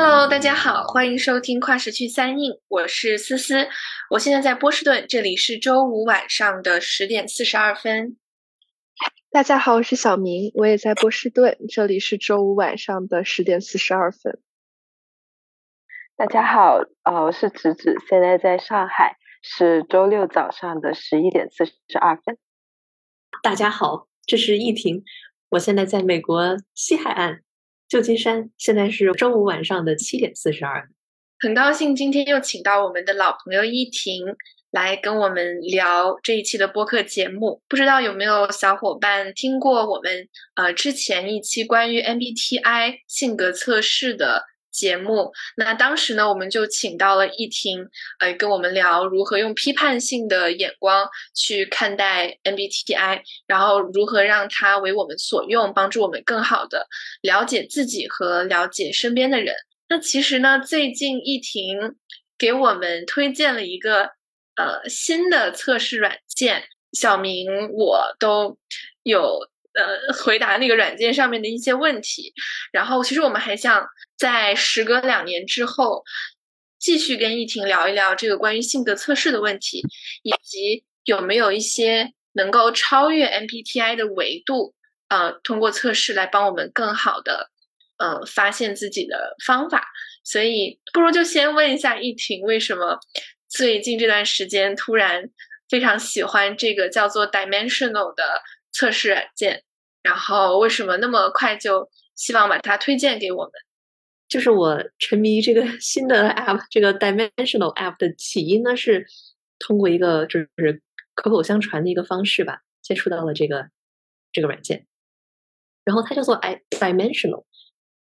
Hello，大家好，欢迎收听跨时区三印，我是思思，我现在在波士顿，这里是周五晚上的十点四十二分。大家好，我是小明，我也在波士顿，这里是周五晚上的十点四十二分。大家好，呃，我是芷芷，现在在上海，是周六早上的十一点四十二分。大家好，这是易婷，我现在在美国西海岸。旧金山现在是周五晚上的七点四十二，很高兴今天又请到我们的老朋友依婷来跟我们聊这一期的播客节目。不知道有没有小伙伴听过我们呃之前一期关于 MBTI 性格测试的？节目，那当时呢，我们就请到了易婷，呃，跟我们聊如何用批判性的眼光去看待 MBTI，然后如何让它为我们所用，帮助我们更好的了解自己和了解身边的人。那其实呢，最近易婷给我们推荐了一个呃新的测试软件，小明我都有。呃，回答那个软件上面的一些问题，然后其实我们还想在时隔两年之后，继续跟易婷聊一聊这个关于性格测试的问题，以及有没有一些能够超越 MBTI 的维度，呃，通过测试来帮我们更好的，呃，发现自己的方法。所以，不如就先问一下易婷，为什么最近这段时间突然非常喜欢这个叫做 Dimensional 的测试软件？然后为什么那么快就希望把它推荐给我们？就是我沉迷这个 新的 app，这个 Dimensional app 的起因呢，是通过一个就是口口相传的一个方式吧，接触到了这个这个软件。然后它叫做 i Dimensional，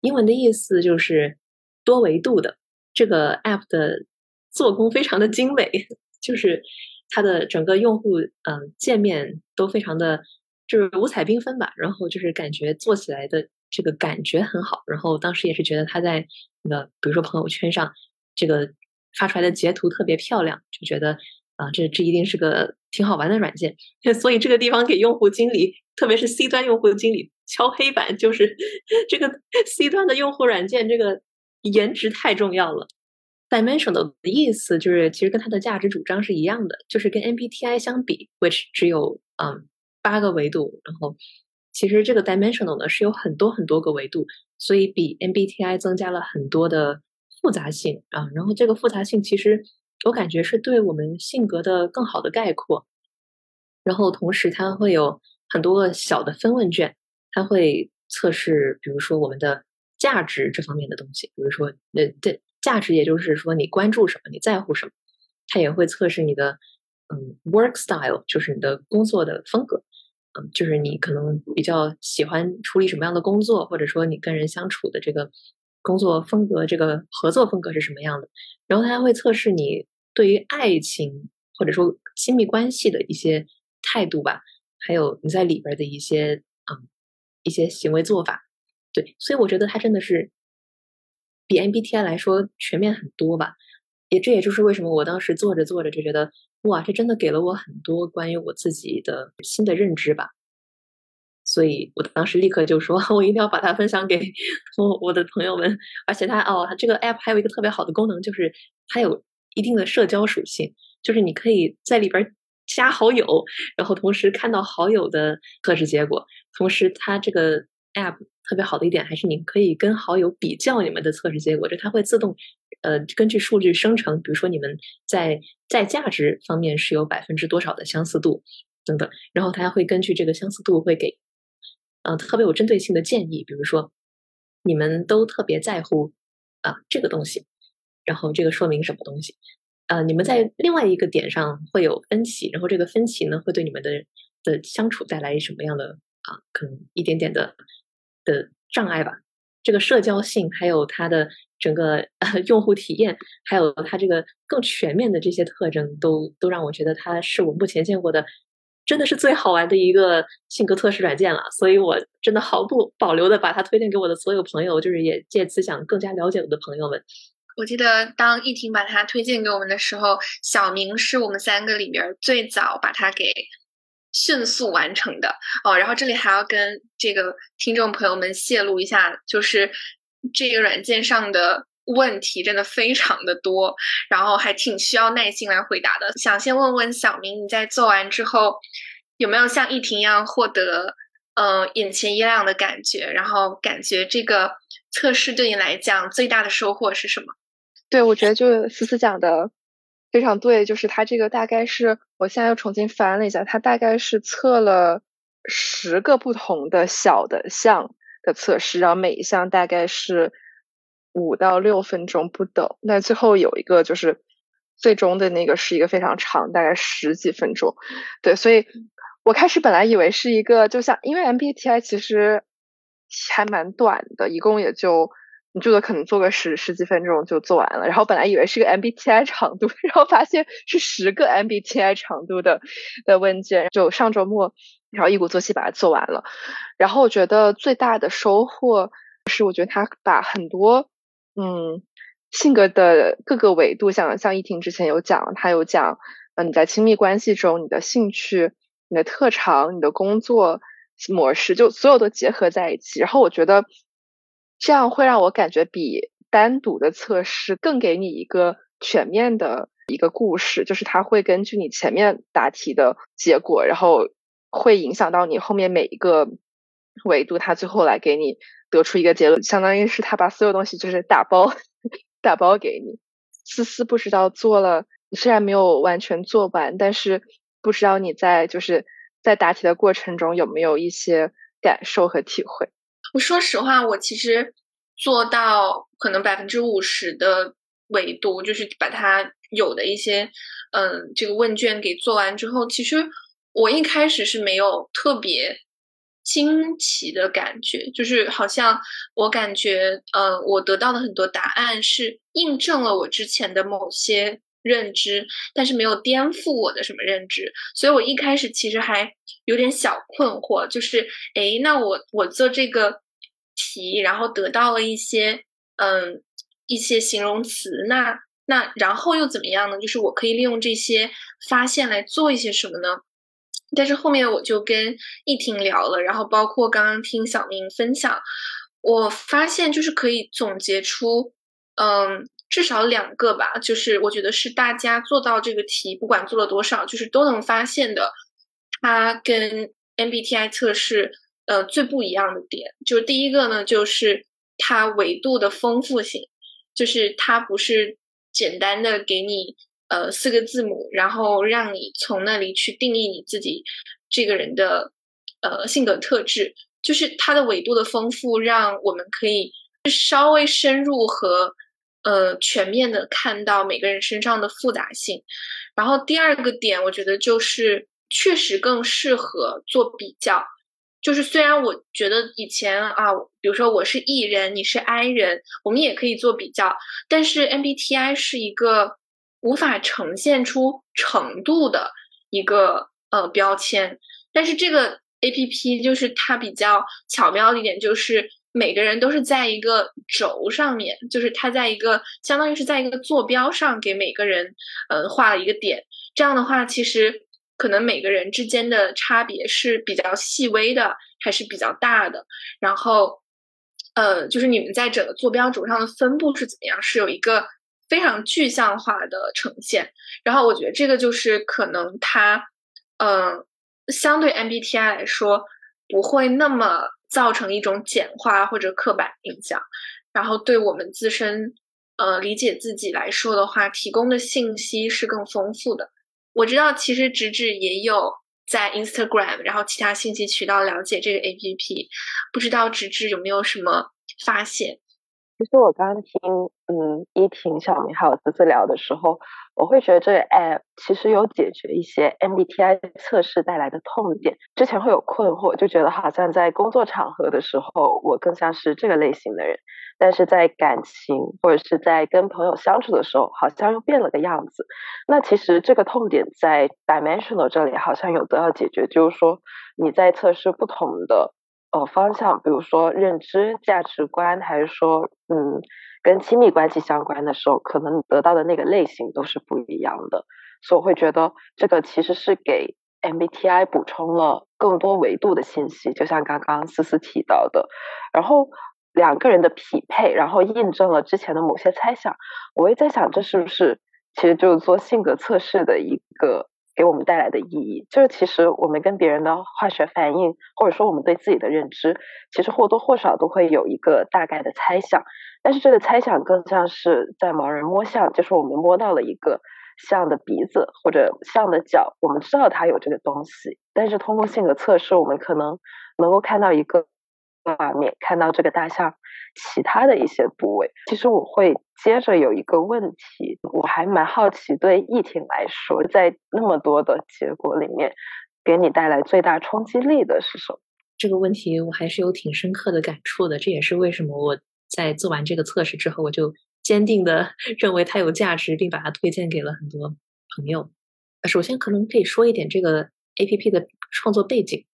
英文的意思就是多维度的。这个 app 的做工非常的精美，就是它的整个用户嗯界面都非常的。就是五彩缤纷吧，然后就是感觉做起来的这个感觉很好，然后当时也是觉得他在那个比如说朋友圈上这个发出来的截图特别漂亮，就觉得啊这这一定是个挺好玩的软件，所以这个地方给用户经理，特别是 C 端用户经理敲黑板，就是 这个 C 端的用户软件这个颜值太重要了。Dimension 的意思就是其实跟它的价值主张是一样的，就是跟 MBTI 相比，which 只有嗯。八个维度，然后其实这个 dimensional 呢是有很多很多个维度，所以比 MBTI 增加了很多的复杂性啊。然后这个复杂性其实我感觉是对我们性格的更好的概括。然后同时它会有很多个小的分问卷，它会测试，比如说我们的价值这方面的东西，比如说那这价值也就是说你关注什么，你在乎什么。它也会测试你的。嗯，work style 就是你的工作的风格，嗯就是你可能比较喜欢处理什么样的工作，或者说你跟人相处的这个工作风格，这个合作风格是什么样的。然后他还会测试你对于爱情或者说亲密关系的一些态度吧，还有你在里边的一些嗯一些行为做法。对，所以我觉得它真的是比 MBTI 来说全面很多吧。也这也就是为什么我当时做着做着就觉得。哇，这真的给了我很多关于我自己的新的认知吧，所以我当时立刻就说，我一定要把它分享给我我的朋友们。而且它哦，它这个 app 还有一个特别好的功能，就是它有一定的社交属性，就是你可以在里边加好友，然后同时看到好友的测试结果。同时，它这个 app 特别好的一点还是你可以跟好友比较你们的测试结果，就它会自动。呃，根据数据生成，比如说你们在在价值方面是有百分之多少的相似度等等，然后它会根据这个相似度会给，呃，特别有针对性的建议，比如说你们都特别在乎啊这个东西，然后这个说明什么东西？呃，你们在另外一个点上会有分歧，然后这个分歧呢会对你们的的相处带来什么样的啊可能一点点的的障碍吧？这个社交性还有它的。整个 用户体验，还有它这个更全面的这些特征，都都让我觉得它是我目前见过的，真的是最好玩的一个性格测试软件了。所以我真的毫不保留的把它推荐给我的所有朋友，就是也借此想更加了解我的朋友们。我记得当易婷把它推荐给我们的时候，小明是我们三个里边最早把它给迅速完成的哦。然后这里还要跟这个听众朋友们泄露一下，就是。这个软件上的问题真的非常的多，然后还挺需要耐心来回答的。想先问问小明，你在做完之后有没有像一婷一样获得呃眼前一亮的感觉？然后感觉这个测试对你来讲最大的收获是什么？对，我觉得就思思讲的非常对，就是他这个大概是我现在又重新翻了一下，他大概是测了十个不同的小的项的测试，然后每一项大概是五到六分钟不等。那最后有一个就是最终的那个是一个非常长，大概十几分钟。对，所以我开始本来以为是一个，就像因为 MBTI 其实还蛮短的，一共也就。你最多可能做个十十几分钟就做完了，然后本来以为是个 MBTI 长度，然后发现是十个 MBTI 长度的的问卷，就上周末，然后一鼓作气把它做完了。然后我觉得最大的收获是，我觉得他把很多嗯性格的各个维度，像像依婷之前有讲，他有讲，嗯你在亲密关系中，你的兴趣、你的特长、你的工作模式，就所有都结合在一起。然后我觉得。这样会让我感觉比单独的测试更给你一个全面的一个故事，就是它会根据你前面答题的结果，然后会影响到你后面每一个维度，它最后来给你得出一个结论，相当于是他把所有东西就是打包 打包给你。思思不知道做了，虽然没有完全做完，但是不知道你在就是在答题的过程中有没有一些感受和体会。我说实话，我其实做到可能百分之五十的维度，就是把它有的一些嗯这个问卷给做完之后，其实我一开始是没有特别惊奇的感觉，就是好像我感觉嗯我得到的很多答案是印证了我之前的某些认知，但是没有颠覆我的什么认知，所以我一开始其实还。有点小困惑，就是，哎，那我我做这个题，然后得到了一些，嗯，一些形容词，那那然后又怎么样呢？就是我可以利用这些发现来做一些什么呢？但是后面我就跟易婷聊了，然后包括刚刚听小明分享，我发现就是可以总结出，嗯，至少两个吧，就是我觉得是大家做到这个题，不管做了多少，就是都能发现的。它跟 MBTI 测试呃最不一样的点，就是第一个呢，就是它维度的丰富性，就是它不是简单的给你呃四个字母，然后让你从那里去定义你自己这个人的呃性格特质，就是它的维度的丰富，让我们可以稍微深入和呃全面的看到每个人身上的复杂性。然后第二个点，我觉得就是。确实更适合做比较，就是虽然我觉得以前啊，比如说我是 E 人，你是 I 人，我们也可以做比较，但是 MBTI 是一个无法呈现出程度的一个呃标签，但是这个 APP 就是它比较巧妙的一点，就是每个人都是在一个轴上面，就是它在一个相当于是在一个坐标上给每个人呃画了一个点，这样的话其实。可能每个人之间的差别是比较细微的，还是比较大的。然后，呃，就是你们在整个坐标轴上的分布是怎么样，是有一个非常具象化的呈现。然后，我觉得这个就是可能它，嗯，相对 MBTI 来说，不会那么造成一种简化或者刻板印象。然后，对我们自身，呃，理解自己来说的话，提供的信息是更丰富的。我知道，其实直直也有在 Instagram，然后其他信息渠道了解这个 APP。不知道直直有没有什么发现？其实我刚听嗯依婷、小明还有思思聊的时候，我会觉得这个 App 其实有解决一些 MBTI 测试带来的痛点。之前会有困惑，就觉得好像在工作场合的时候，我更像是这个类型的人。但是在感情或者是在跟朋友相处的时候，好像又变了个样子。那其实这个痛点在 Dimensional 这里好像有得到解决，就是说你在测试不同的呃方向，比如说认知、价值观，还是说嗯跟亲密关系相关的时候，可能得到的那个类型都是不一样的。所以我会觉得这个其实是给 MBTI 补充了更多维度的信息，就像刚刚思思提到的，然后。两个人的匹配，然后印证了之前的某些猜想。我也在想，这是不是其实就是做性格测试的一个给我们带来的意义？就是其实我们跟别人的化学反应，或者说我们对自己的认知，其实或多或少都会有一个大概的猜想。但是这个猜想更像是在盲人摸象，就是我们摸到了一个象的鼻子或者象的脚，我们知道它有这个东西，但是通过性格测试，我们可能能够看到一个。画面看到这个大象其他的一些部位，其实我会接着有一个问题，我还蛮好奇，对易婷来说，在那么多的结果里面，给你带来最大冲击力的是什么？这个问题我还是有挺深刻的感触的，这也是为什么我在做完这个测试之后，我就坚定的 认为它有价值，并把它推荐给了很多朋友。首先，可能可以说一点这个 A P P 的创作背景。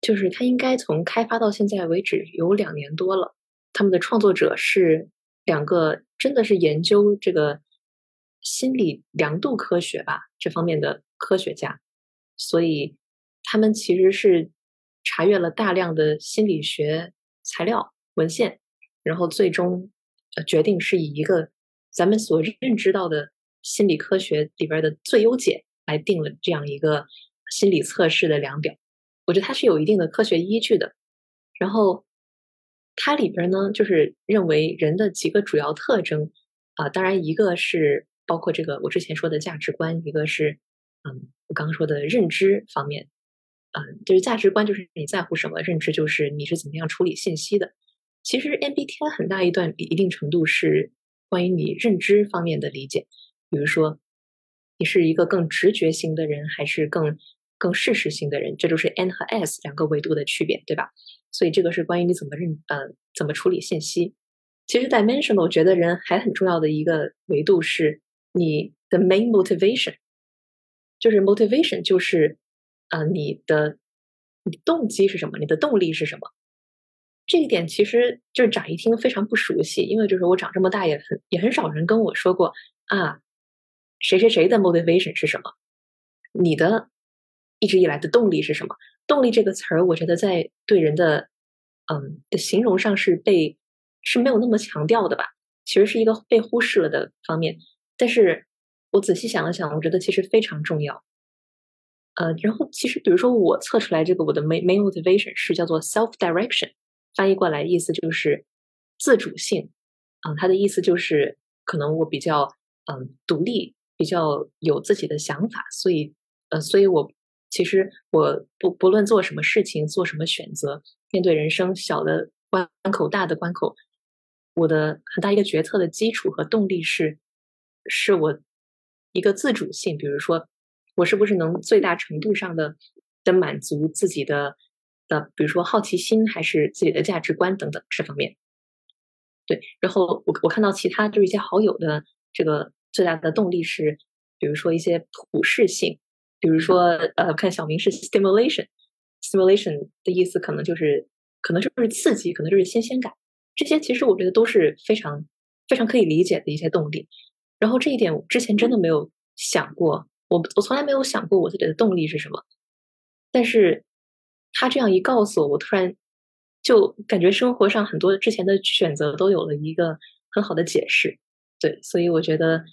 就是它应该从开发到现在为止有两年多了，他们的创作者是两个真的是研究这个心理量度科学吧这方面的科学家，所以他们其实是查阅了大量的心理学材料文献，然后最终决定是以一个咱们所认知到的心理科学里边的最优解来定了这样一个心理测试的量表。我觉得它是有一定的科学依据的，然后它里边呢，就是认为人的几个主要特征啊，当然一个是包括这个我之前说的价值观，一个是嗯我刚刚说的认知方面，嗯，就是价值观就是你在乎什么，认知就是你是怎么样处理信息的。其实 MBTI 很大一段一定程度是关于你认知方面的理解，比如说你是一个更直觉型的人，还是更。更事实性的人，这就是 N 和 S 两个维度的区别，对吧？所以这个是关于你怎么认呃怎么处理信息。其实，dimensional 我觉得人还很重要的一个维度是你的 main motivation，就是 motivation 就是呃你的你动机是什么，你的动力是什么？这一点其实就是乍一听非常不熟悉，因为就是我长这么大也很也很少人跟我说过啊谁谁谁的 motivation 是什么，你的。一直以来的动力是什么？动力这个词儿，我觉得在对人的嗯的形容上是被是没有那么强调的吧？其实是一个被忽视了的方面。但是我仔细想了想，我觉得其实非常重要。呃，然后其实比如说我测出来这个我的 main main motivation 是叫做 self direction，翻译过来意思就是自主性。嗯，它的意思就是可能我比较嗯独立，比较有自己的想法，所以呃，所以我。其实我不不论做什么事情，做什么选择，面对人生小的关口、大的关口，我的很大一个决策的基础和动力是，是我一个自主性。比如说，我是不是能最大程度上的的满足自己的的，比如说好奇心，还是自己的价值观等等这方面。对，然后我我看到其他就是一些好友的这个最大的动力是，比如说一些普适性。比如说，呃，看小明是 stimulation，stimulation 的意思可能就是，可能就是刺激，可能就是新鲜感。这些其实我觉得都是非常非常可以理解的一些动力。然后这一点我之前真的没有想过，我我从来没有想过我自己的动力是什么。但是他这样一告诉我，我突然就感觉生活上很多之前的选择都有了一个很好的解释。对，所以我觉得。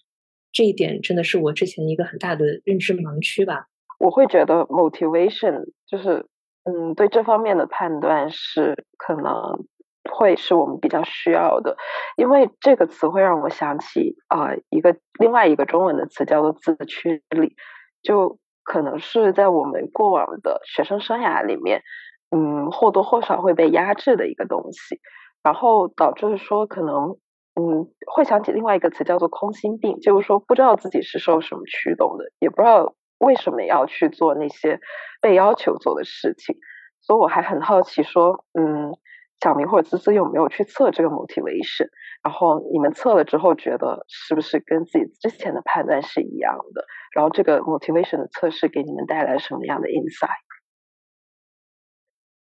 这一点真的是我之前一个很大的认知盲区吧。我会觉得 motivation 就是，嗯，对这方面的判断是可能会是我们比较需要的，因为这个词会让我想起啊一个另外一个中文的词叫做自驱力，就可能是在我们过往的学生生涯里面，嗯，或多或少会被压制的一个东西，然后导致说可能。嗯，会想起另外一个词叫做空心病，就是说不知道自己是受什么驱动的，也不知道为什么要去做那些被要求做的事情。所以我还很好奇，说，嗯，小明或者滋滋有没有去测这个 motivation？然后你们测了之后，觉得是不是跟自己之前的判断是一样的？然后这个 motivation 的测试给你们带来什么样的 insight？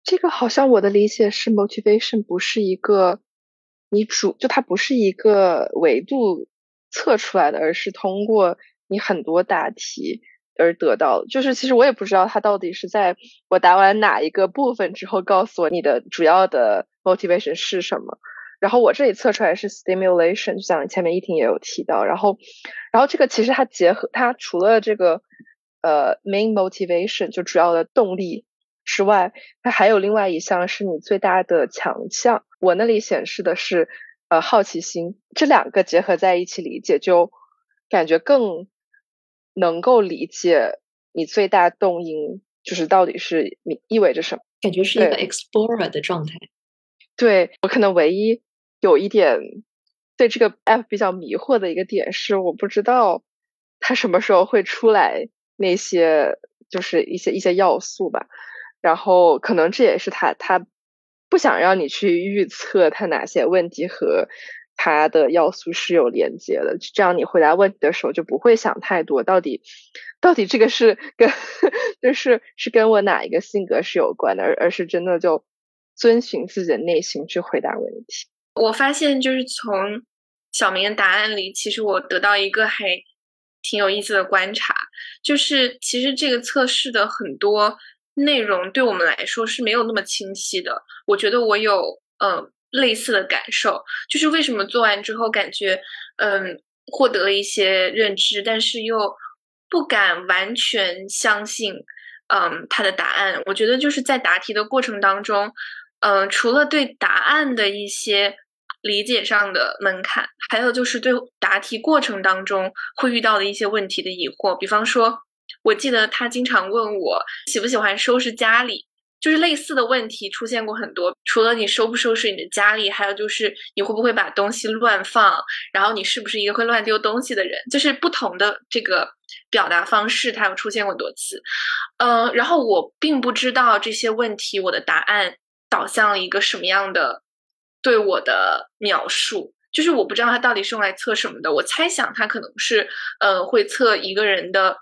这个好像我的理解是 motivation 不是一个。你主就它不是一个维度测出来的，而是通过你很多答题而得到。就是其实我也不知道它到底是在我答完哪一个部分之后告诉我你的主要的 motivation 是什么。然后我这里测出来是 stimulation，就像前面一婷也有提到，然后，然后这个其实它结合它除了这个呃 main motivation 就主要的动力之外，它还有另外一项是你最大的强项。我那里显示的是呃好奇心，这两个结合在一起理解，就感觉更能够理解你最大动因就是到底是意意味着什么，感觉是一个 explorer 的状态。对我可能唯一。有一点对这个 app 比较迷惑的一个点是，我不知道它什么时候会出来那些就是一些一些要素吧。然后可能这也是他他不想让你去预测他哪些问题和他的要素是有连接的，这样你回答问题的时候就不会想太多，到底到底这个是跟 就是是跟我哪一个性格是有关的，而而是真的就遵循自己的内心去回答问题。我发现，就是从小明的答案里，其实我得到一个还挺有意思的观察，就是其实这个测试的很多内容对我们来说是没有那么清晰的。我觉得我有嗯类似的感受，就是为什么做完之后感觉嗯获得了一些认知，但是又不敢完全相信嗯他的答案。我觉得就是在答题的过程当中，嗯，除了对答案的一些。理解上的门槛，还有就是对答题过程当中会遇到的一些问题的疑惑。比方说，我记得他经常问我喜不喜欢收拾家里，就是类似的问题出现过很多。除了你收不收拾你的家里，还有就是你会不会把东西乱放，然后你是不是一个会乱丢东西的人？就是不同的这个表达方式，它有出现过多次。嗯，然后我并不知道这些问题我的答案导向了一个什么样的。对我的描述，就是我不知道它到底是用来测什么的。我猜想它可能是，呃，会测一个人的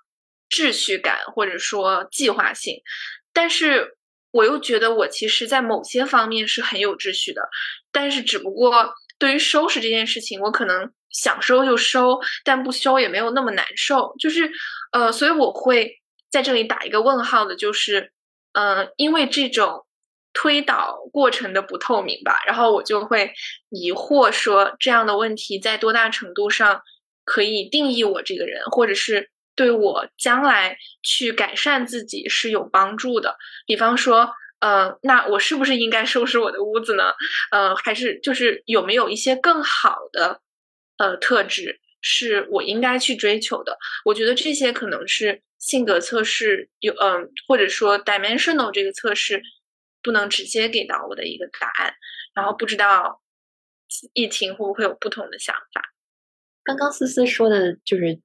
秩序感或者说计划性。但是我又觉得我其实，在某些方面是很有秩序的。但是只不过对于收拾这件事情，我可能想收就收，但不收也没有那么难受。就是，呃，所以我会在这里打一个问号的，就是，嗯，因为这种。推导过程的不透明吧，然后我就会疑惑说，这样的问题在多大程度上可以定义我这个人，或者是对我将来去改善自己是有帮助的？比方说，呃，那我是不是应该收拾我的屋子呢？呃，还是就是有没有一些更好的呃特质是我应该去追求的？我觉得这些可能是性格测试有，嗯，或者说 dimensional 这个测试。不能直接给到我的一个答案，然后不知道疫情会不会有不同的想法。刚刚思思说的就是，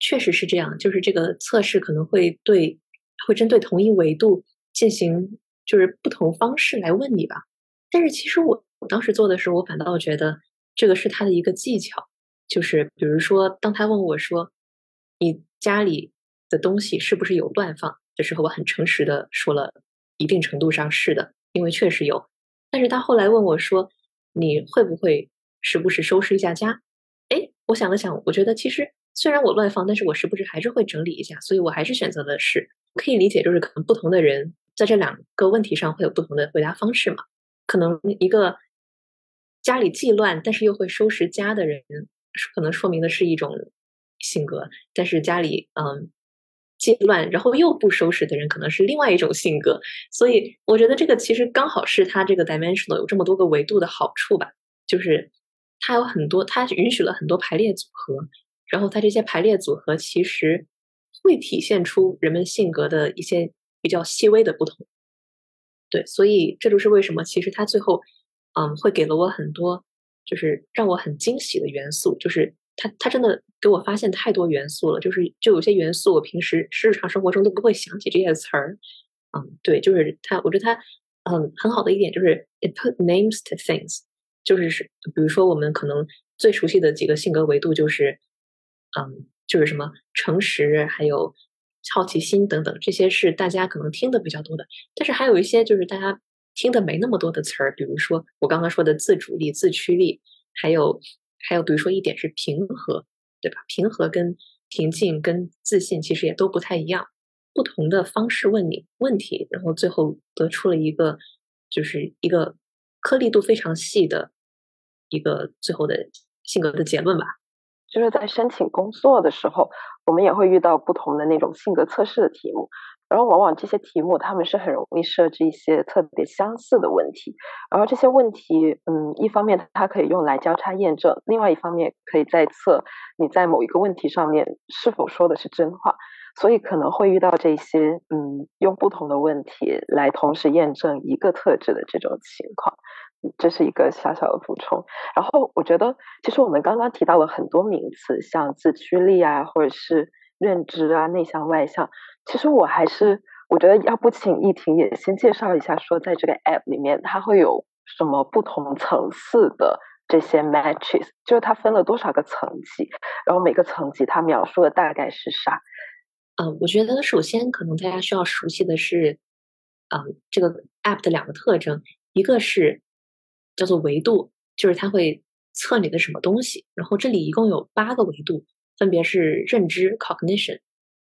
确实是这样，就是这个测试可能会对会针对同一维度进行就是不同方式来问你吧。但是其实我我当时做的时候，我反倒觉得这个是他的一个技巧，就是比如说当他问我说你家里的东西是不是有乱放的时候，我很诚实的说了。一定程度上是的，因为确实有。但是他后来问我说：“你会不会时不时收拾一下家？”哎，我想了想，我觉得其实虽然我乱放，但是我时不时还是会整理一下。所以我还是选择的是可以理解，就是可能不同的人在这两个问题上会有不同的回答方式嘛。可能一个家里既乱但是又会收拾家的人，可能说明的是一种性格。但是家里嗯。既乱，然后又不收拾的人，可能是另外一种性格。所以我觉得这个其实刚好是它这个 dimensional 有这么多个维度的好处吧，就是它有很多，它允许了很多排列组合，然后它这些排列组合其实会体现出人们性格的一些比较细微的不同。对，所以这就是为什么其实它最后嗯会给了我很多，就是让我很惊喜的元素，就是。他他真的给我发现太多元素了，就是就有些元素我平时日常生活中都不会想起这些词儿，嗯，对，就是他，我觉得他嗯很好的一点就是 it put names to things，就是是比如说我们可能最熟悉的几个性格维度就是嗯就是什么诚实，还有好奇心等等，这些是大家可能听的比较多的，但是还有一些就是大家听的没那么多的词儿，比如说我刚刚说的自主力、自驱力，还有。还有，比如说一点是平和，对吧？平和跟平静跟自信其实也都不太一样。不同的方式问你问题，然后最后得出了一个，就是一个颗粒度非常细的一个最后的性格的结论吧。就是在申请工作的时候，我们也会遇到不同的那种性格测试的题目，然后往往这些题目他们是很容易设置一些特别相似的问题，然后这些问题，嗯，一方面它可以用来交叉验证，另外一方面可以在测你在某一个问题上面是否说的是真话，所以可能会遇到这些，嗯，用不同的问题来同时验证一个特质的这种情况。这是一个小小的补充，然后我觉得，其实我们刚刚提到了很多名词，像自驱力啊，或者是认知啊，内向外向。其实我还是我觉得，要不请易婷也先介绍一下，说在这个 app 里面，它会有什么不同层次的这些 matches，就是它分了多少个层级，然后每个层级它描述的大概是啥？嗯，我觉得首先可能大家需要熟悉的是，嗯，这个 app 的两个特征，一个是。叫做维度，就是它会测你的什么东西。然后这里一共有八个维度，分别是认知 （cognition）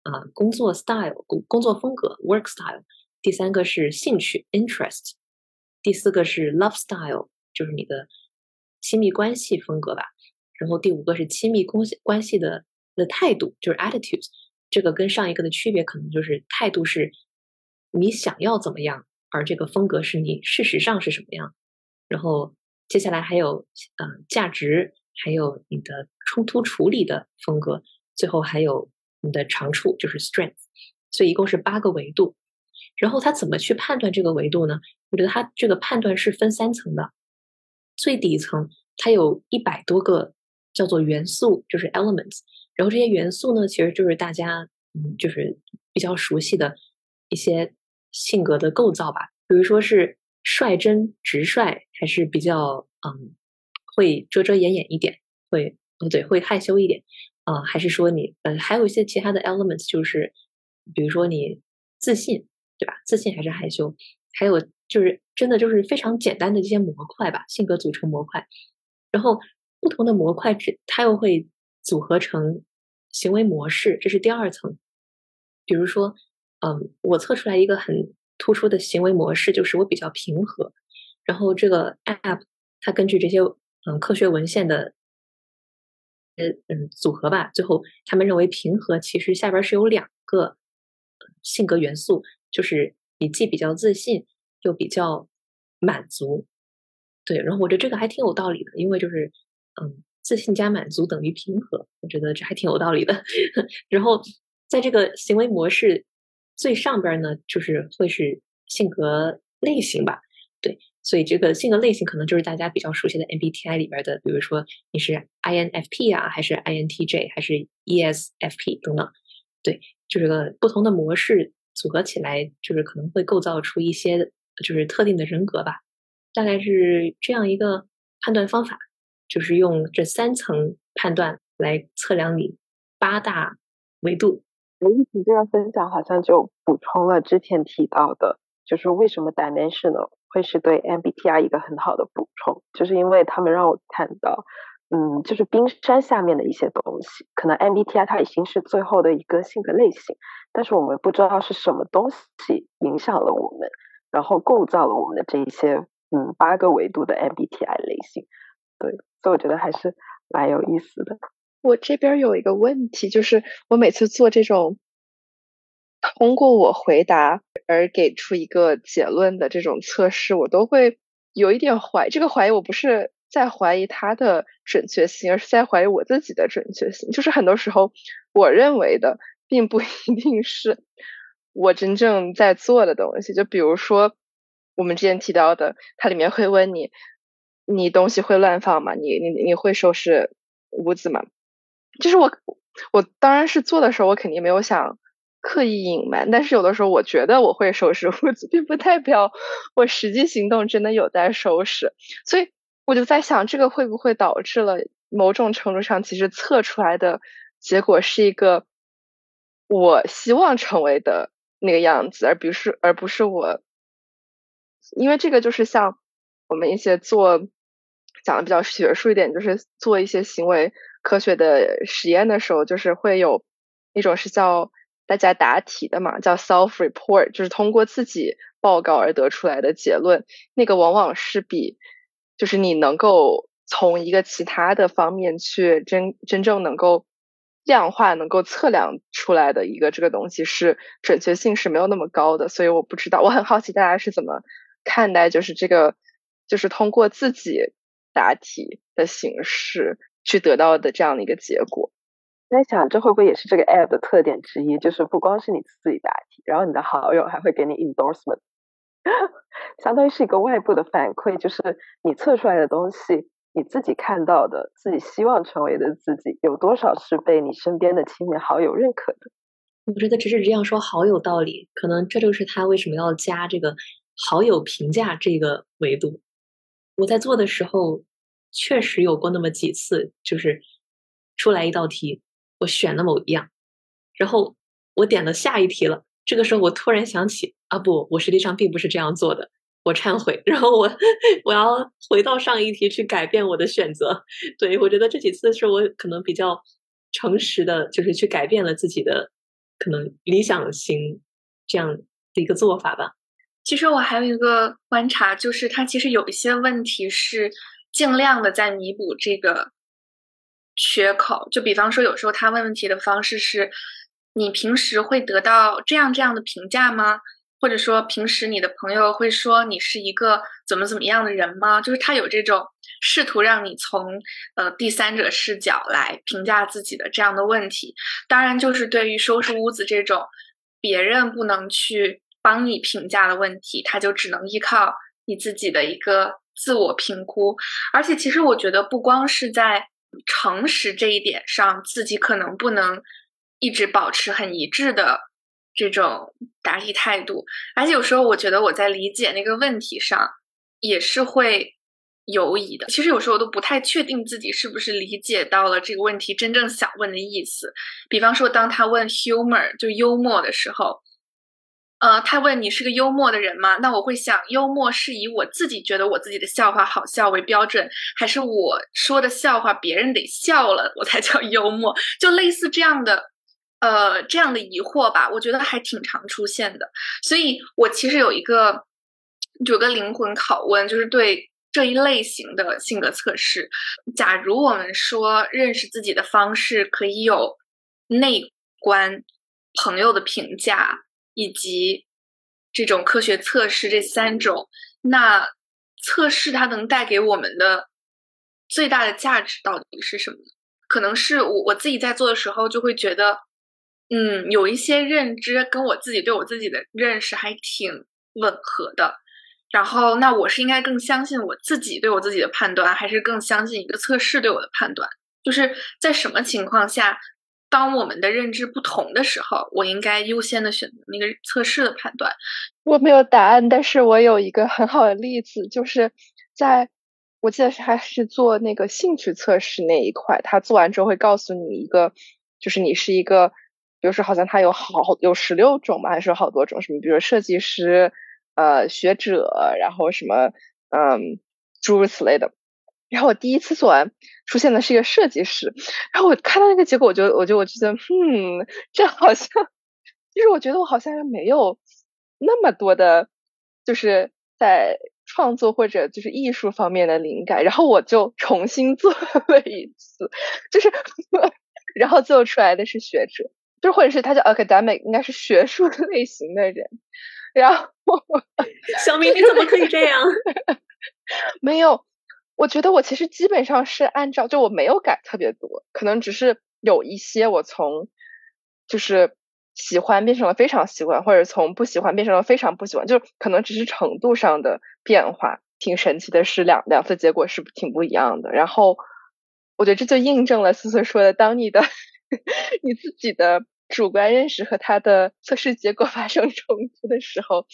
啊，工作 （style） 工工作风格 （work style），第三个是兴趣 （interest），第四个是 love style，就是你的亲密关系风格吧。然后第五个是亲密关系关系的的态度，就是 attitude。这个跟上一个的区别可能就是态度是你想要怎么样，而这个风格是你事实上是什么样。然后接下来还有嗯价值，还有你的冲突处理的风格，最后还有你的长处，就是 strength。所以一共是八个维度。然后他怎么去判断这个维度呢？我觉得他这个判断是分三层的。最底层它有一百多个叫做元素，就是 elements。然后这些元素呢，其实就是大家嗯就是比较熟悉的一些性格的构造吧，比如说是。率真直率还是比较嗯，会遮遮掩掩一点，会不对，会害羞一点啊？还是说你呃，还有一些其他的 elements，就是比如说你自信，对吧？自信还是害羞？还有就是真的就是非常简单的这些模块吧，性格组成模块，然后不同的模块之它又会组合成行为模式，这是第二层。比如说，嗯，我测出来一个很。突出的行为模式就是我比较平和，然后这个 app 它根据这些嗯科学文献的呃嗯组合吧，最后他们认为平和其实下边是有两个性格元素，就是你既比较自信又比较满足，对，然后我觉得这个还挺有道理的，因为就是嗯自信加满足等于平和，我觉得这还挺有道理的。然后在这个行为模式。最上边呢，就是会是性格类型吧，对，所以这个性格类型可能就是大家比较熟悉的 MBTI 里边的，比如说你是 INFP 啊，还是 INTJ，还是 ESFP 等等，对，就是个不同的模式组合起来，就是可能会构造出一些就是特定的人格吧，大概是这样一个判断方法，就是用这三层判断来测量你八大维度。我一直这样分享，好像就补充了之前提到的，就是为什么 dimensional 会是对 MBTI 一个很好的补充，就是因为他们让我看到，嗯，就是冰山下面的一些东西，可能 MBTI 它已经是最后的一个性格类型，但是我们不知道是什么东西影响了我们，然后构造了我们的这一些，嗯，八个维度的 MBTI 类型，对，所以我觉得还是蛮有意思的。我这边有一个问题，就是我每次做这种通过我回答而给出一个结论的这种测试，我都会有一点怀这个怀疑，我不是在怀疑它的准确性，而是在怀疑我自己的准确性。就是很多时候，我认为的并不一定是我真正在做的东西。就比如说我们之前提到的，它里面会问你，你东西会乱放吗？你你你会收拾屋子吗？就是我，我当然是做的时候，我肯定没有想刻意隐瞒。但是有的时候，我觉得我会收拾屋子，并不代表我实际行动真的有在收拾。所以我就在想，这个会不会导致了某种程度上，其实测出来的结果是一个我希望成为的那个样子，而不是而不是我，因为这个就是像我们一些做讲的比较学术一点，就是做一些行为。科学的实验的时候，就是会有一种是叫大家答题的嘛，叫 self report，就是通过自己报告而得出来的结论。那个往往是比就是你能够从一个其他的方面去真真正能够量化、能够测量出来的一个这个东西是准确性是没有那么高的，所以我不知道，我很好奇大家是怎么看待，就是这个就是通过自己答题的形式去得到的这样的一个结果。在想这会不会也是这个 app 的特点之一？就是不光是你自己答题，然后你的好友还会给你 endorsement，相当于是一个外部的反馈，就是你测出来的东西。你自己看到的，自己希望成为的自己，有多少是被你身边的亲密好友认可的？我觉得只是这样说好有道理，可能这就是他为什么要加这个好友评价这个维度。我在做的时候，确实有过那么几次，就是出来一道题，我选了某一样，然后我点了下一题了，这个时候我突然想起，啊不，我实际上并不是这样做的。我忏悔，然后我我要回到上一题去改变我的选择。对我觉得这几次是我可能比较诚实的，就是去改变了自己的可能理想型这样的一个做法吧。其实我还有一个观察，就是它其实有一些问题是尽量的在弥补这个缺口。就比方说，有时候他问问题的方式是：你平时会得到这样这样的评价吗？或者说，平时你的朋友会说你是一个怎么怎么样的人吗？就是他有这种试图让你从呃第三者视角来评价自己的这样的问题。当然，就是对于收拾屋子这种别人不能去帮你评价的问题，他就只能依靠你自己的一个自我评估。而且，其实我觉得不光是在诚实这一点上，自己可能不能一直保持很一致的。这种答题态度，而且有时候我觉得我在理解那个问题上也是会犹疑的。其实有时候我都不太确定自己是不是理解到了这个问题真正想问的意思。比方说，当他问 humor 就幽默的时候，呃，他问你是个幽默的人吗？那我会想，幽默是以我自己觉得我自己的笑话好笑为标准，还是我说的笑话别人得笑了我才叫幽默？就类似这样的。呃，这样的疑惑吧，我觉得还挺常出现的。所以我其实有一个有个灵魂拷问，就是对这一类型的性格测试，假如我们说认识自己的方式可以有内观、朋友的评价以及这种科学测试这三种，那测试它能带给我们的最大的价值到底是什么？可能是我我自己在做的时候就会觉得。嗯，有一些认知跟我自己对我自己的认识还挺吻合的。然后，那我是应该更相信我自己对我自己的判断，还是更相信一个测试对我的判断？就是在什么情况下，当我们的认知不同的时候，我应该优先的选择那个测试的判断？我没有答案，但是我有一个很好的例子，就是在我记得是还是做那个兴趣测试那一块，他做完之后会告诉你一个，就是你是一个。比如说，好像它有好有十六种吧，还是有好多种？什么？比如设计师、呃学者，然后什么嗯诸如此类的。然后我第一次做完，出现的是一个设计师。然后我看到那个结果，我就我就我就觉得，嗯，这好像就是我觉得我好像没有那么多的，就是在创作或者就是艺术方面的灵感。然后我就重新做 了一次，就是然后最后出来的是学者。就或者是他叫 academic，应该是学术 类型的人。然后，小明你怎么可以这样？没有，我觉得我其实基本上是按照，就我没有改特别多，可能只是有一些我从就是喜欢变成了非常喜欢，或者从不喜欢变成了非常不喜欢，就可能只是程度上的变化。挺神奇的是，两两次结果是挺不一样的。然后，我觉得这就印证了思思说的，当你的。你自己的主观认识和他的测试结果发生冲突的时候，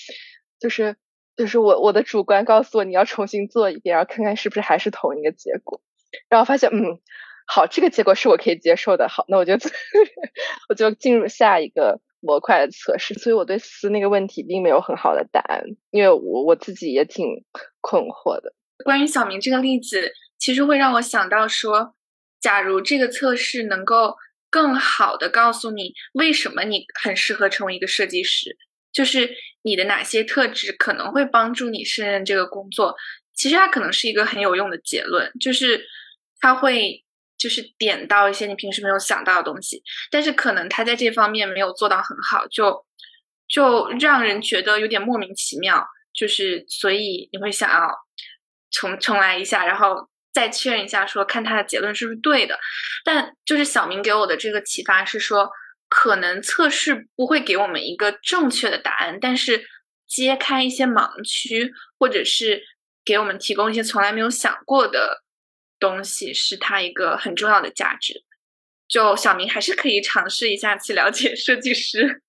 就是就是我我的主观告诉我你要重新做一遍，然后看看是不是还是同一个结果，然后发现嗯好，这个结果是我可以接受的，好，那我就 我就进入下一个模块的测试。所以我对思那个问题并没有很好的答案，因为我我自己也挺困惑的。关于小明这个例子，其实会让我想到说，假如这个测试能够。更好的告诉你为什么你很适合成为一个设计师，就是你的哪些特质可能会帮助你胜任这个工作。其实它可能是一个很有用的结论，就是它会就是点到一些你平时没有想到的东西，但是可能他在这方面没有做到很好，就就让人觉得有点莫名其妙，就是所以你会想要重重来一下，然后再确认一下，说看他的结论是不是对的。但就是小明给我的这个启发是说，可能测试不会给我们一个正确的答案，但是揭开一些盲区，或者是。给我们提供一些从来没有想过的东西，是它一个很重要的价值。就小明还是可以尝试一下去了解设计师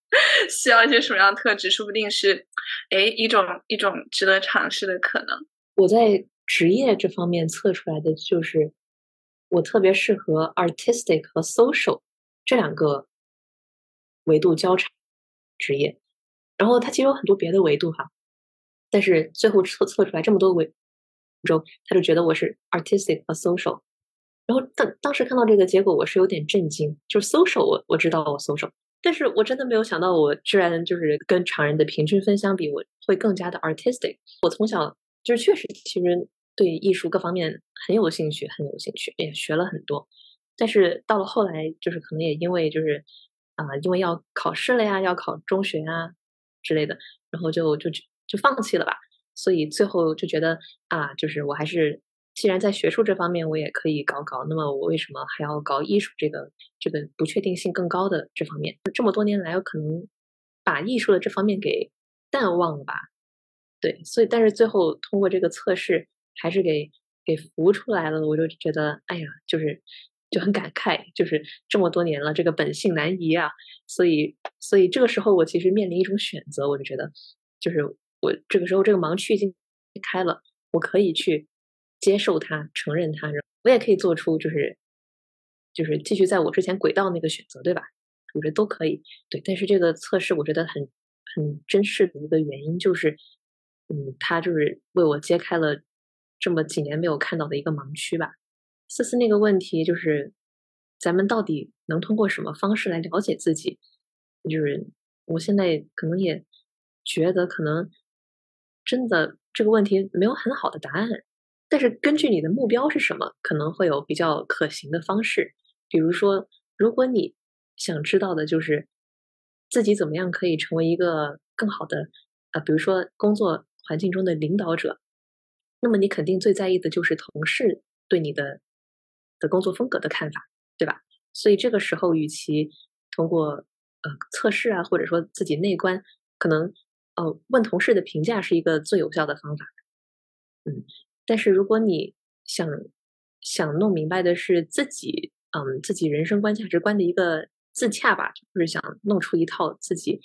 需要一些什么样的特质，说不定是哎一种一种值得尝试的可能。我在职业这方面测出来的就是我特别适合 artistic 和 social 这两个维度交叉职业，然后它其实有很多别的维度哈。但是最后测测出来这么多维中，他就觉得我是 artistic 和 social。然后当当时看到这个结果，我是有点震惊。就是 social，我我知道我 social，但是我真的没有想到，我居然就是跟常人的平均分相比，我会更加的 artistic。我从小就是确实其实对艺术各方面很有兴趣，很有兴趣，也学了很多。但是到了后来，就是可能也因为就是啊，因为要考试了呀，要考中学啊之类的，然后就就。就放弃了吧，所以最后就觉得啊，就是我还是既然在学术这方面我也可以搞搞，那么我为什么还要搞艺术这个这个不确定性更高的这方面？这么多年来，我可能把艺术的这方面给淡忘了吧？对，所以但是最后通过这个测试还是给给浮出来了，我就觉得哎呀，就是就很感慨，就是这么多年了，这个本性难移啊，所以所以这个时候我其实面临一种选择，我就觉得就是。我这个时候这个盲区已经开了，我可以去接受它、承认它，我也可以做出就是就是继续在我之前轨道那个选择，对吧？我觉得都可以。对，但是这个测试我觉得很很真实的一个原因就是，嗯，它就是为我揭开了这么几年没有看到的一个盲区吧。思思那个问题就是，咱们到底能通过什么方式来了解自己？就是我现在可能也觉得可能。真的这个问题没有很好的答案，但是根据你的目标是什么，可能会有比较可行的方式。比如说，如果你想知道的就是自己怎么样可以成为一个更好的啊，比如说工作环境中的领导者，那么你肯定最在意的就是同事对你的的工作风格的看法，对吧？所以这个时候，与其通过呃测试啊，或者说自己内观，可能。哦，问同事的评价是一个最有效的方法。嗯，但是如果你想想弄明白的是自己，嗯，自己人生观、价值观的一个自洽吧，就是想弄出一套自己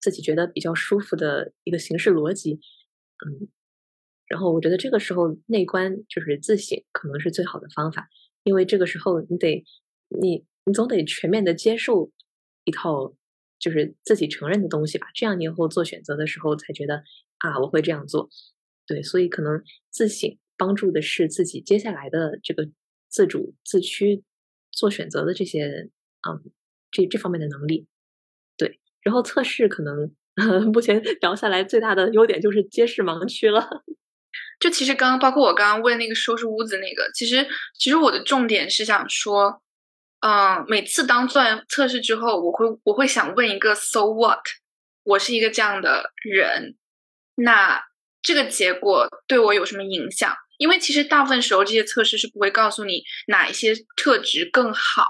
自己觉得比较舒服的一个形式逻辑。嗯，然后我觉得这个时候内观就是自省，可能是最好的方法，因为这个时候你得你你总得全面的接受一套。就是自己承认的东西吧，这样你以后做选择的时候才觉得啊，我会这样做。对，所以可能自省帮助的是自己接下来的这个自主自驱做选择的这些嗯这这方面的能力。对，然后测试可能 目前聊下来最大的优点就是揭示盲区了。就其实刚刚包括我刚刚问那个收拾屋子那个，其实其实我的重点是想说。嗯，每次当做完测试之后，我会我会想问一个 “so what”，我是一个这样的人，那这个结果对我有什么影响？因为其实大部分时候这些测试是不会告诉你哪一些特质更好、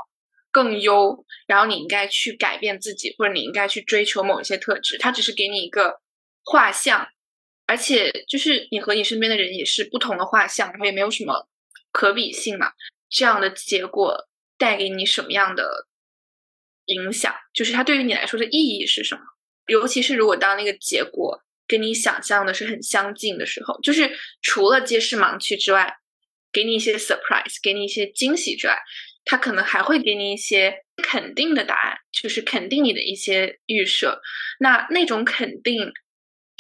更优，然后你应该去改变自己，或者你应该去追求某一些特质，它只是给你一个画像，而且就是你和你身边的人也是不同的画像，然后也没有什么可比性嘛，这样的结果。带给你什么样的影响？就是它对于你来说的意义是什么？尤其是如果当那个结果跟你想象的是很相近的时候，就是除了揭示盲区之外，给你一些 surprise，给你一些惊喜之外，它可能还会给你一些肯定的答案，就是肯定你的一些预设。那那种肯定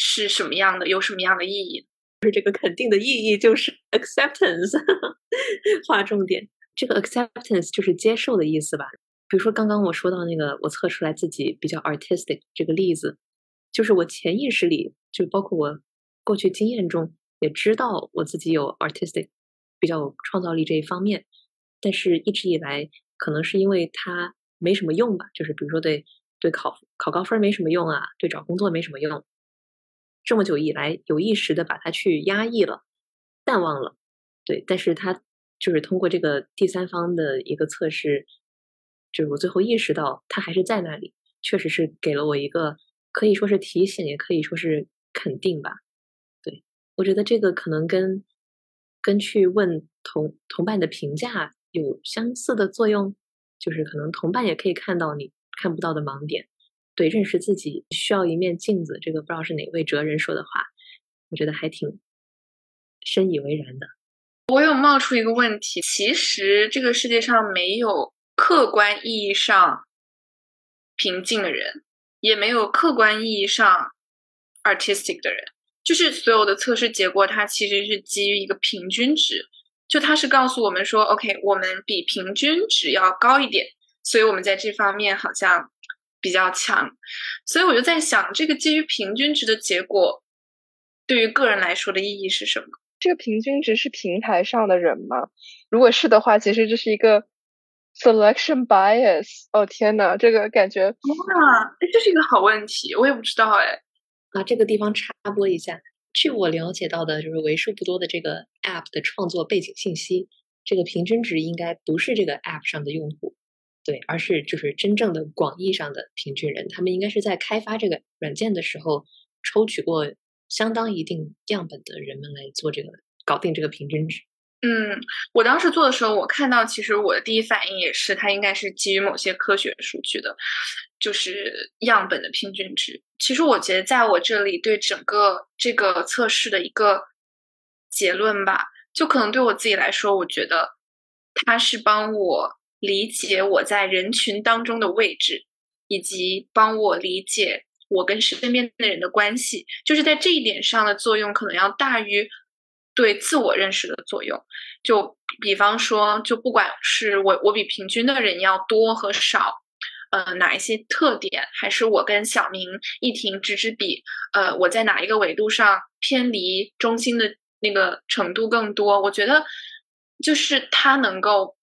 是什么样的？有什么样的意义？就是这个肯定的意义就是 acceptance，划重点。这个 acceptance 就是接受的意思吧？比如说刚刚我说到那个我测出来自己比较 artistic 这个例子，就是我潜意识里就包括我过去经验中，也知道我自己有 artistic 比较有创造力这一方面，但是一直以来可能是因为它没什么用吧，就是比如说对对考考高分没什么用啊，对找工作没什么用，这么久以来有意识的把它去压抑了、淡忘了，对，但是他就是通过这个第三方的一个测试，就是我最后意识到他还是在那里，确实是给了我一个可以说是提醒，也可以说是肯定吧。对我觉得这个可能跟跟去问同同伴的评价有相似的作用，就是可能同伴也可以看到你看不到的盲点。对，认识自己需要一面镜子，这个不知道是哪位哲人说的话，我觉得还挺深以为然的。我有冒出一个问题，其实这个世界上没有客观意义上平静的人，也没有客观意义上 artistic 的人，就是所有的测试结果，它其实是基于一个平均值，就它是告诉我们说，OK，我们比平均值要高一点，所以我们在这方面好像比较强，所以我就在想，这个基于平均值的结果，对于个人来说的意义是什么？这个平均值是平台上的人吗？如果是的话，其实这是一个 selection bias。哦天呐，这个感觉哇，哎，这是一个好问题，我也不知道哎。啊，这个地方插播一下，据我了解到的，就是为数不多的这个 app 的创作背景信息，这个平均值应该不是这个 app 上的用户，对，而是就是真正的广义上的平均人，他们应该是在开发这个软件的时候抽取过。相当一定样本的人们来做这个搞定这个平均值。嗯，我当时做的时候，我看到其实我的第一反应也是，它应该是基于某些科学数据的，就是样本的平均值。其实我觉得在我这里对整个这个测试的一个结论吧，就可能对我自己来说，我觉得它是帮我理解我在人群当中的位置，以及帮我理解。我跟身边的人的关系，就是在这一点上的作用，可能要大于对自我认识的作用。就比方说，就不管是我我比平均的人要多和少，呃，哪一些特点，还是我跟小明、一婷、直直比，呃，我在哪一个维度上偏离中心的那个程度更多？我觉得，就是他能够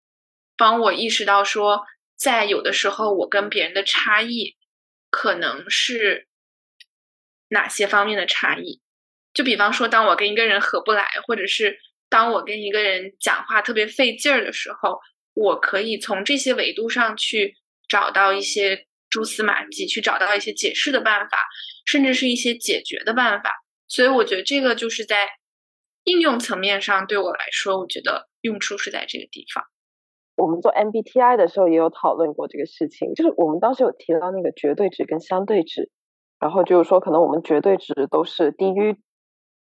帮我意识到说，在有的时候我跟别人的差异。可能是哪些方面的差异？就比方说，当我跟一个人合不来，或者是当我跟一个人讲话特别费劲儿的时候，我可以从这些维度上去找到一些蛛丝马迹，去找到一些解释的办法，甚至是一些解决的办法。所以，我觉得这个就是在应用层面上，对我来说，我觉得用处是在这个地方。我们做 MBTI 的时候也有讨论过这个事情，就是我们当时有提到那个绝对值跟相对值，然后就是说可能我们绝对值都是低于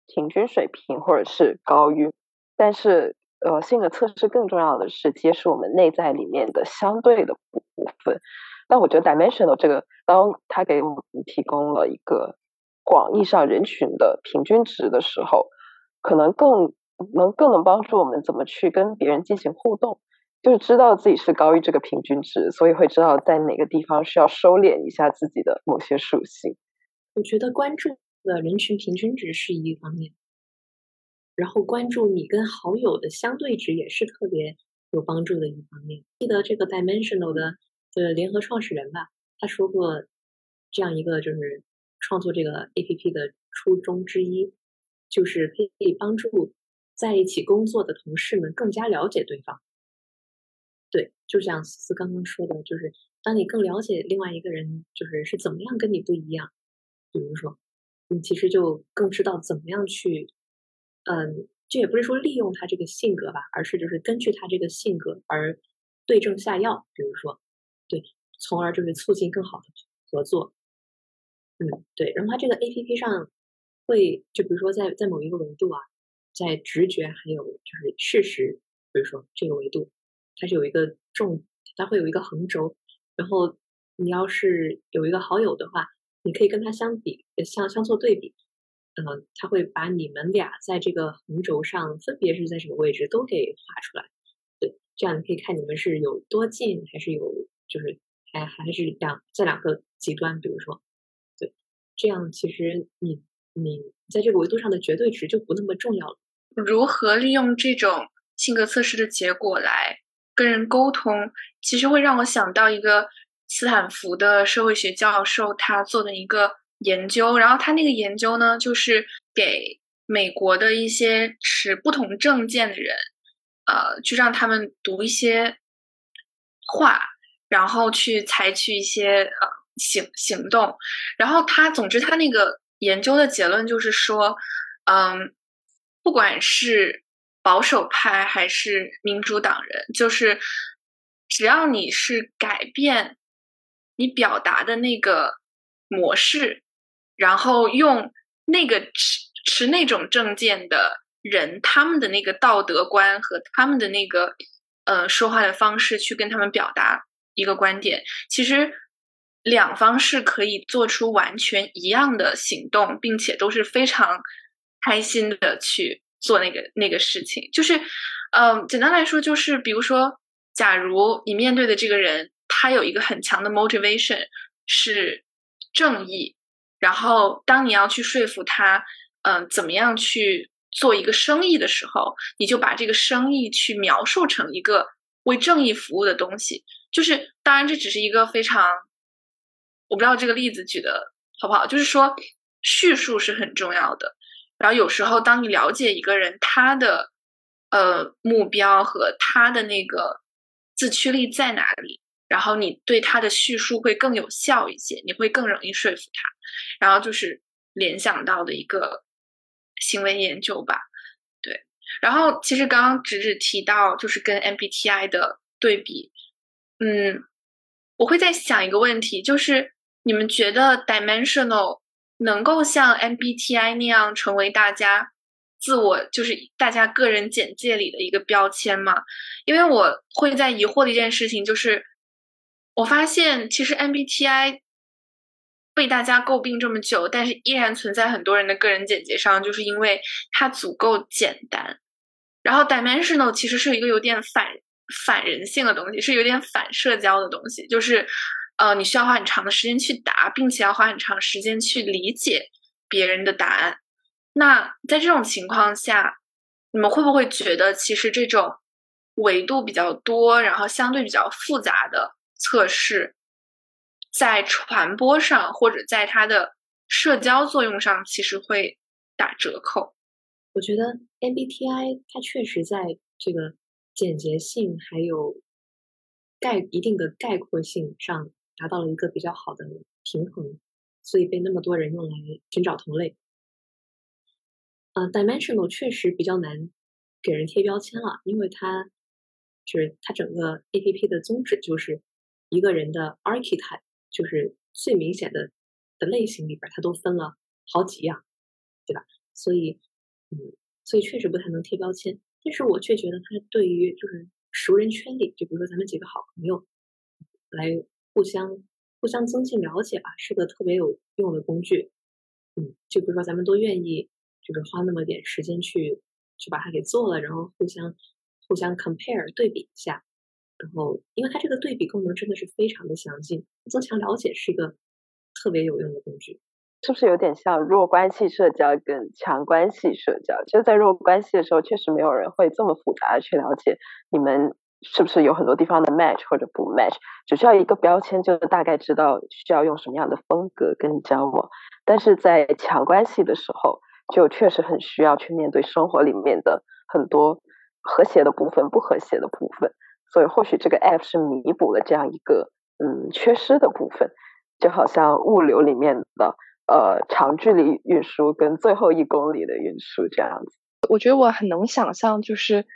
平均水平或者是高于，但是呃性格测试更重要的是揭示我们内在里面的相对的部分。但我觉得 Dimensional 这个，当它给我们提供了一个广义上人群的平均值的时候，可能更能更能帮助我们怎么去跟别人进行互动。就是知道自己是高于这个平均值，所以会知道在哪个地方需要收敛一下自己的某些属性。我觉得关注的人群平均值是一方面，然后关注你跟好友的相对值也是特别有帮助的一方面。记得这个 Dimensional 的的联合创始人吧，他说过这样一个就是创作这个 APP 的初衷之一，就是可以帮助在一起工作的同事们更加了解对方。对，就像思思刚刚说的，就是当你更了解另外一个人，就是是怎么样跟你不一样，比如说，你其实就更知道怎么样去，嗯，这也不是说利用他这个性格吧，而是就是根据他这个性格而对症下药，比如说，对，从而就是促进更好的合作。嗯，对，然后他这个 A P P 上会，就比如说在在某一个维度啊，在直觉还有就是事实，比如说这个维度。它是有一个重，它会有一个横轴，然后你要是有一个好友的话，你可以跟他相比，相相做对比，嗯，他会把你们俩在这个横轴上分别是在什么位置都给画出来，对，这样你可以看你们是有多近，还是有就是还还是两在两个极端，比如说，对，这样其实你你在这个维度上的绝对值就不那么重要了。如何利用这种性格测试的结果来跟人沟通，其实会让我想到一个斯坦福的社会学教授他做的一个研究，然后他那个研究呢，就是给美国的一些持不同政见的人，呃，去让他们读一些话，然后去采取一些呃行行动，然后他总之他那个研究的结论就是说，嗯。不管是保守派还是民主党人，就是只要你是改变你表达的那个模式，然后用那个持持那种政见的人他们的那个道德观和他们的那个呃说话的方式去跟他们表达一个观点，其实两方是可以做出完全一样的行动，并且都是非常。开心的去做那个那个事情，就是，嗯，简单来说就是，比如说，假如你面对的这个人，他有一个很强的 motivation 是正义，然后当你要去说服他，嗯，怎么样去做一个生意的时候，你就把这个生意去描述成一个为正义服务的东西，就是，当然这只是一个非常，我不知道这个例子举的好不好，就是说叙述是很重要的。然后有时候，当你了解一个人他的呃目标和他的那个自驱力在哪里，然后你对他的叙述会更有效一些，你会更容易说服他。然后就是联想到的一个行为研究吧，对。然后其实刚刚直直提到就是跟 MBTI 的对比，嗯，我会在想一个问题，就是你们觉得 dimensional。能够像 MBTI 那样成为大家自我，就是大家个人简介里的一个标签吗？因为我会在疑惑的一件事情就是，我发现其实 MBTI 被大家诟病这么久，但是依然存在很多人的个人简介上，就是因为它足够简单。然后 Dimensional 其实是一个有点反反人性的东西，是有点反社交的东西，就是。呃，你需要花很长的时间去答，并且要花很长时间去理解别人的答案。那在这种情况下，你们会不会觉得，其实这种维度比较多，然后相对比较复杂的测试，在传播上或者在它的社交作用上，其实会打折扣？我觉得 MBTI 它确实在这个简洁性还有概一定的概括性上。达到了一个比较好的平衡，所以被那么多人用来寻找同类。嗯，dimensional 确实比较难给人贴标签了，因为它就是它整个 A P P 的宗旨就是一个人的 archetype，就是最明显的的类型里边，它都分了好几样，对吧？所以，嗯，所以确实不太能贴标签。但是我却觉得它对于就是熟人圈里，就比如说咱们几个好朋友来。互相互相增进了解吧，是个特别有用的工具。嗯，就比如说咱们都愿意，就是花那么点时间去去把它给做了，然后互相互相 compare 对比一下。然后，因为它这个对比功能真的是非常的详尽，增强了解是一个特别有用的工具。是不是有点像弱关系社交跟强关系社交？就在弱关系的时候，确实没有人会这么复杂的去了解你们。是不是有很多地方的 match 或者不 match？只需要一个标签，就大概知道需要用什么样的风格跟你交往。但是在强关系的时候，就确实很需要去面对生活里面的很多和谐的部分、不和谐的部分。所以或许这个 app 是弥补了这样一个嗯缺失的部分，就好像物流里面的呃长距离运输跟最后一公里的运输这样子。我觉得我很能想象，就是。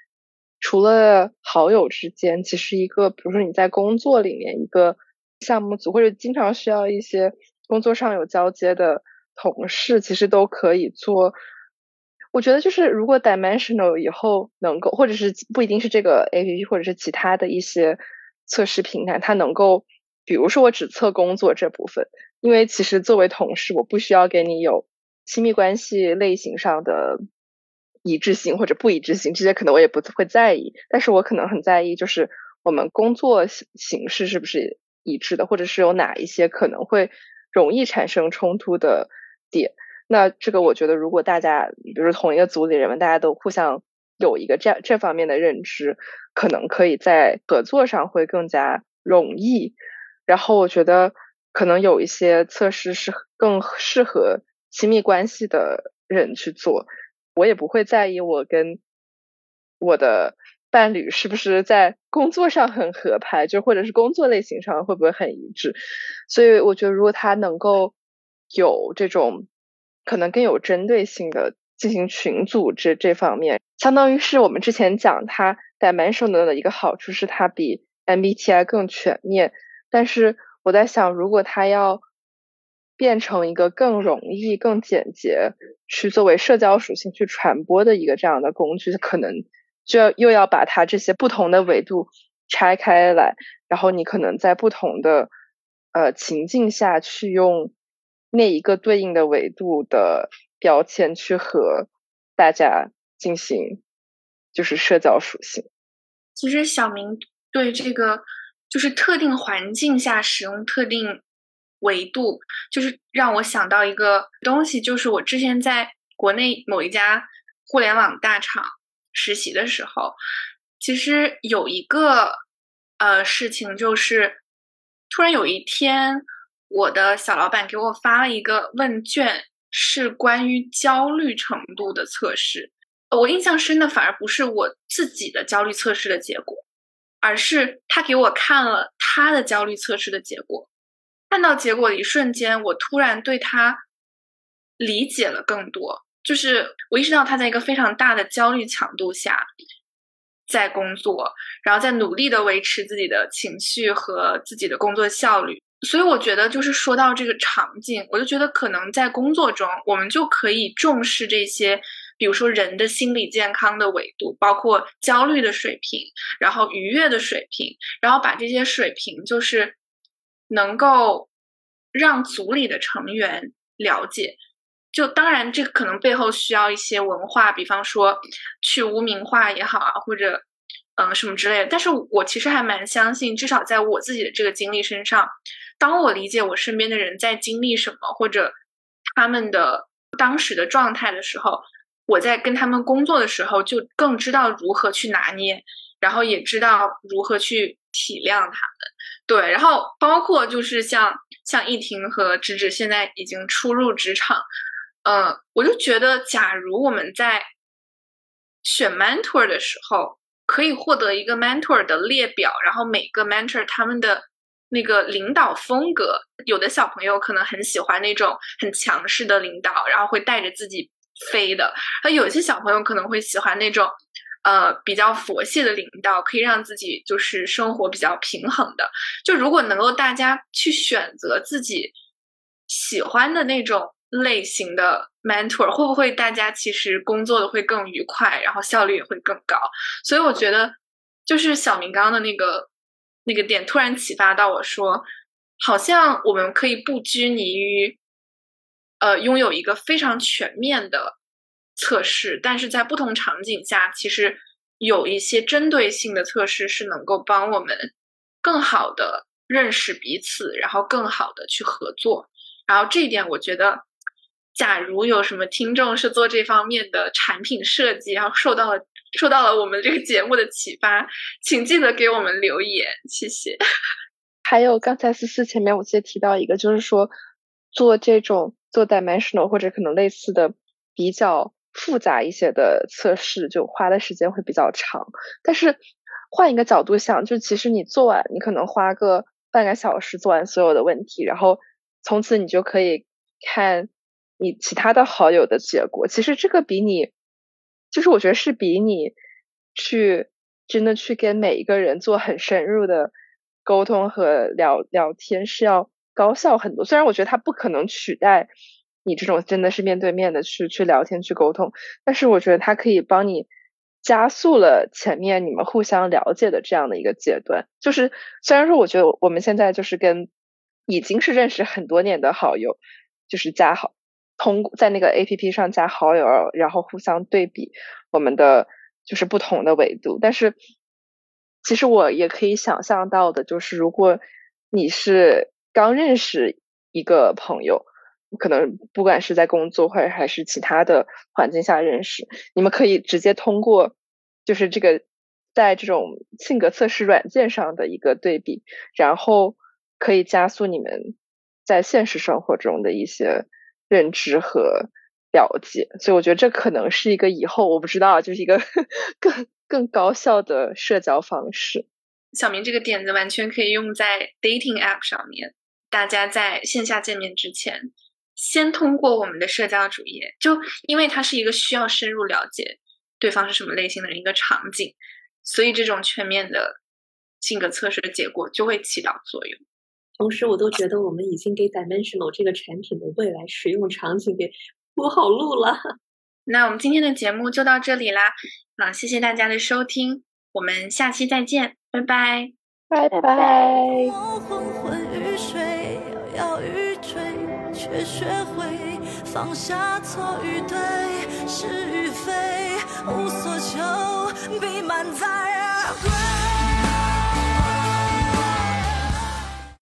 除了好友之间，其实一个，比如说你在工作里面一个项目组，或者经常需要一些工作上有交接的同事，其实都可以做。我觉得就是如果 Dimensional 以后能够，或者是不一定是这个 APP，或者是其他的一些测试平台，它能够，比如说我只测工作这部分，因为其实作为同事，我不需要给你有亲密关系类型上的。一致性或者不一致性，这些可能我也不会在意，但是我可能很在意，就是我们工作形形式是不是一致的，或者是有哪一些可能会容易产生冲突的点。那这个我觉得，如果大家比如同一个组里人们，大家都互相有一个这样这方面的认知，可能可以在合作上会更加容易。然后我觉得可能有一些测试是更适合亲密关系的人去做，我也不会在意我跟我的。伴侣是不是在工作上很合拍，就或者是工作类型上会不会很一致？所以我觉得，如果他能够有这种可能更有针对性的进行群组这这方面，相当于是我们之前讲他 dimensional 的一个好处是它比 MBTI 更全面。但是我在想，如果他要变成一个更容易、更简洁去作为社交属性去传播的一个这样的工具，可能。就要又要把它这些不同的维度拆开来，然后你可能在不同的呃情境下去用那一个对应的维度的标签去和大家进行就是社交属性。其实小明对这个就是特定环境下使用特定维度，就是让我想到一个东西，就是我之前在国内某一家互联网大厂。实习的时候，其实有一个呃事情，就是突然有一天，我的小老板给我发了一个问卷，是关于焦虑程度的测试。我印象深的反而不是我自己的焦虑测试的结果，而是他给我看了他的焦虑测试的结果。看到结果的一瞬间，我突然对他理解了更多。就是我意识到他在一个非常大的焦虑强度下在工作，然后在努力的维持自己的情绪和自己的工作效率。所以我觉得，就是说到这个场景，我就觉得可能在工作中，我们就可以重视这些，比如说人的心理健康的维度，包括焦虑的水平，然后愉悦的水平，然后把这些水平就是能够让组里的成员了解。就当然，这可能背后需要一些文化，比方说去污名化也好啊，或者嗯什么之类的。但是我其实还蛮相信，至少在我自己的这个经历身上，当我理解我身边的人在经历什么，或者他们的当时的状态的时候，我在跟他们工作的时候，就更知道如何去拿捏，然后也知道如何去体谅他们。对，然后包括就是像像易婷和芝芝现在已经初入职场。嗯，我就觉得，假如我们在选 mentor 的时候，可以获得一个 mentor 的列表，然后每个 mentor 他们的那个领导风格，有的小朋友可能很喜欢那种很强势的领导，然后会带着自己飞的；而有些小朋友可能会喜欢那种呃比较佛系的领导，可以让自己就是生活比较平衡的。就如果能够大家去选择自己喜欢的那种。类型的 mentor 会不会大家其实工作的会更愉快，然后效率也会更高？所以我觉得，就是小明刚刚的那个那个点突然启发到我说，好像我们可以不拘泥于，呃，拥有一个非常全面的测试，但是在不同场景下，其实有一些针对性的测试是能够帮我们更好的认识彼此，然后更好的去合作。然后这一点，我觉得。假如有什么听众是做这方面的产品设计，然后受到了受到了我们这个节目的启发，请记得给我们留言，谢谢。还有刚才思思前面我记得提到一个，就是说做这种做 dimensional 或者可能类似的比较复杂一些的测试，就花的时间会比较长。但是换一个角度想，就其实你做完，你可能花个半个小时做完所有的问题，然后从此你就可以看。你其他的好友的结果，其实这个比你，就是我觉得是比你去真的去跟每一个人做很深入的沟通和聊聊天是要高效很多。虽然我觉得它不可能取代你这种真的是面对面的去去聊天去沟通，但是我觉得它可以帮你加速了前面你们互相了解的这样的一个阶段。就是虽然说我觉得我们现在就是跟已经是认识很多年的好友，就是加好。通在那个 A P P 上加好友，然后互相对比我们的就是不同的维度。但是其实我也可以想象到的，就是如果你是刚认识一个朋友，可能不管是在工作或者还是其他的环境下认识，你们可以直接通过就是这个在这种性格测试软件上的一个对比，然后可以加速你们在现实生活中的一些认知和了解。所以我觉得这可能是一个以后我不知道，就是一个 更更高效的社交方式。小明这个点子完全可以用在 dating app 上面，大家在线下见面之前。先通过我们的社交主页，就因为它是一个需要深入了解对方是什么类型的一个场景，所以这种全面的性格测试的结果就会起到作用。同时，我都觉得我们已经给 Dimensional 这个产品的未来使用场景给铺好路了。那我们今天的节目就到这里啦，啊，谢谢大家的收听，我们下期再见，拜拜，拜拜。却学会放下错与对，是与非，无所求必满载。